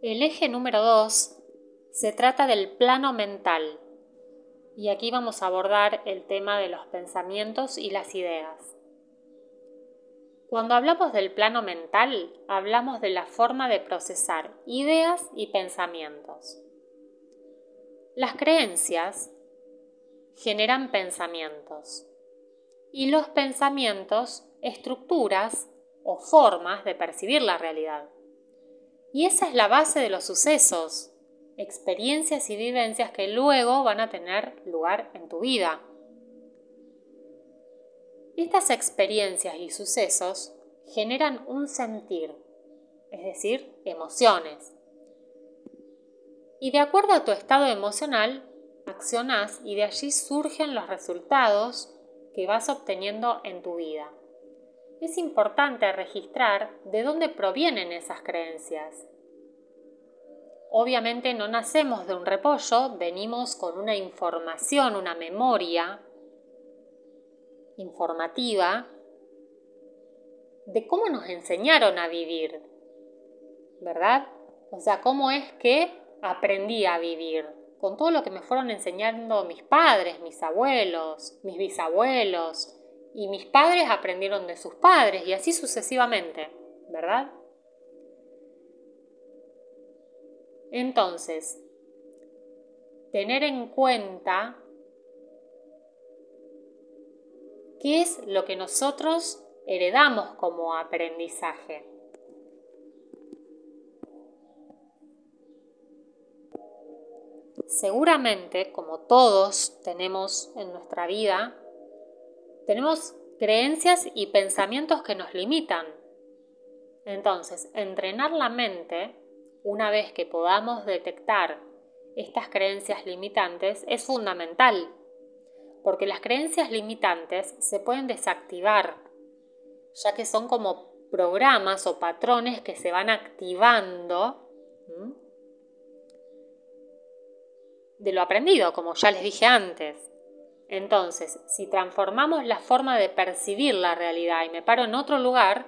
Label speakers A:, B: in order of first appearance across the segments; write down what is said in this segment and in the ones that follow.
A: El eje número 2 se trata del plano mental y aquí vamos a abordar el tema de los pensamientos y las ideas. Cuando hablamos del plano mental, hablamos de la forma de procesar ideas y pensamientos. Las creencias generan pensamientos y los pensamientos estructuras o formas de percibir la realidad. Y esa es la base de los sucesos, experiencias y vivencias que luego van a tener lugar en tu vida. Estas experiencias y sucesos generan un sentir, es decir, emociones. Y de acuerdo a tu estado emocional, accionás y de allí surgen los resultados que vas obteniendo en tu vida. Es importante registrar de dónde provienen esas creencias. Obviamente no nacemos de un repollo, venimos con una información, una memoria informativa de cómo nos enseñaron a vivir, ¿verdad? O sea, cómo es que aprendí a vivir, con todo lo que me fueron enseñando mis padres, mis abuelos, mis bisabuelos, y mis padres aprendieron de sus padres, y así sucesivamente, ¿verdad? Entonces, tener en cuenta qué es lo que nosotros heredamos como aprendizaje. Seguramente, como todos tenemos en nuestra vida, tenemos creencias y pensamientos que nos limitan. Entonces, entrenar la mente, una vez que podamos detectar estas creencias limitantes, es fundamental porque las creencias limitantes se pueden desactivar, ya que son como programas o patrones que se van activando de lo aprendido, como ya les dije antes. Entonces, si transformamos la forma de percibir la realidad y me paro en otro lugar,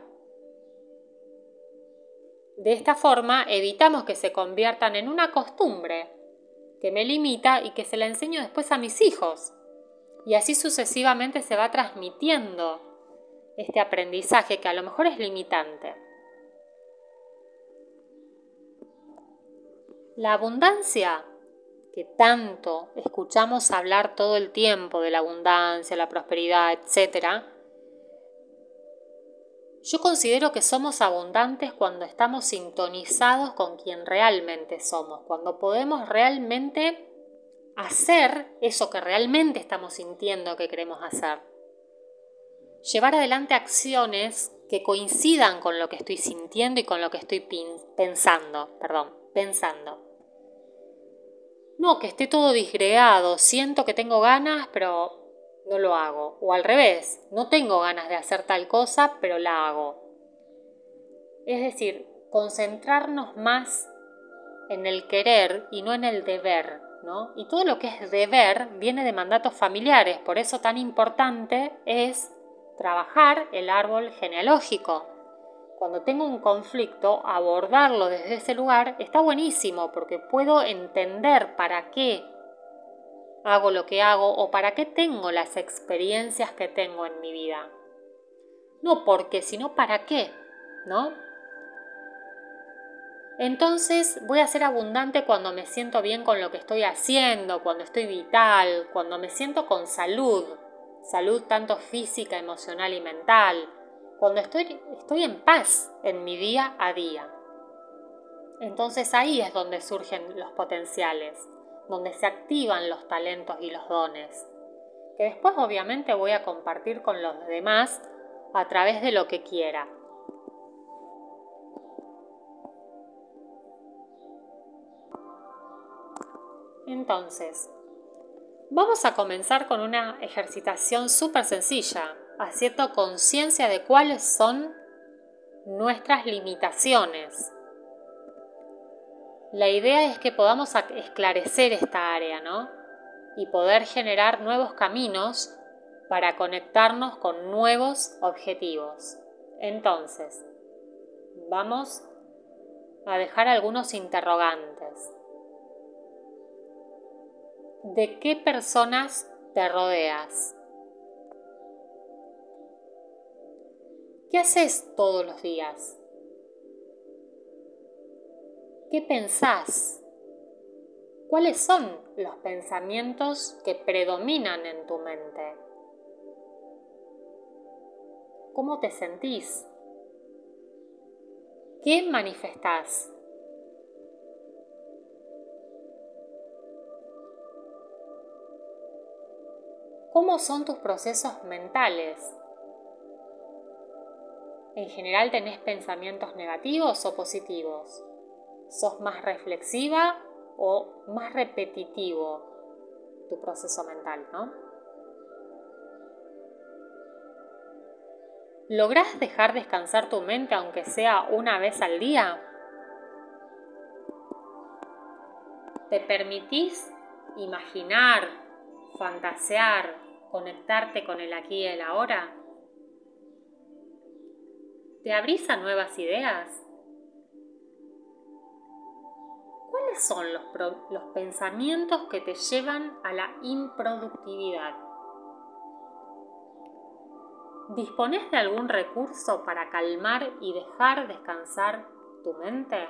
A: de esta forma evitamos que se conviertan en una costumbre que me limita y que se la enseño después a mis hijos. Y así sucesivamente se va transmitiendo este aprendizaje que a lo mejor es limitante. La abundancia, que tanto escuchamos hablar todo el tiempo de la abundancia, la prosperidad, etc., yo considero que somos abundantes cuando estamos sintonizados con quien realmente somos, cuando podemos realmente hacer eso que realmente estamos sintiendo que queremos hacer. Llevar adelante acciones que coincidan con lo que estoy sintiendo y con lo que estoy pensando, perdón, pensando. No, que esté todo disgregado, siento que tengo ganas, pero no lo hago. O al revés, no tengo ganas de hacer tal cosa, pero la hago. Es decir, concentrarnos más en el querer y no en el deber. Y todo lo que es deber viene de mandatos familiares, por eso tan importante es trabajar el árbol genealógico. Cuando tengo un conflicto, abordarlo desde ese lugar está buenísimo porque puedo entender para qué hago lo que hago o para qué tengo las experiencias que tengo en mi vida. No porque, sino para qué, ¿no? Entonces voy a ser abundante cuando me siento bien con lo que estoy haciendo, cuando estoy vital, cuando me siento con salud, salud tanto física, emocional y mental, cuando estoy, estoy en paz en mi día a día. Entonces ahí es donde surgen los potenciales, donde se activan los talentos y los dones, que después obviamente voy a compartir con los demás a través de lo que quiera. Entonces, vamos a comenzar con una ejercitación súper sencilla, haciendo conciencia de cuáles son nuestras limitaciones. La idea es que podamos esclarecer esta área, ¿no? Y poder generar nuevos caminos para conectarnos con nuevos objetivos. Entonces, vamos a dejar algunos interrogantes. ¿De qué personas te rodeas? ¿Qué haces todos los días? ¿Qué pensás? ¿Cuáles son los pensamientos que predominan en tu mente? ¿Cómo te sentís? ¿Qué manifestás? ¿Cómo son tus procesos mentales? ¿En general tenés pensamientos negativos o positivos? ¿Sos más reflexiva o más repetitivo tu proceso mental, no? ¿Lográs dejar descansar tu mente aunque sea una vez al día? ¿Te permitís imaginar, fantasear, conectarte con el aquí y el ahora? ¿Te abrís a nuevas ideas? ¿Cuáles son los, los, pensamientos que te llevan a la improductividad? ¿Dispones de algún recurso para calmar y dejar descansar tu mente?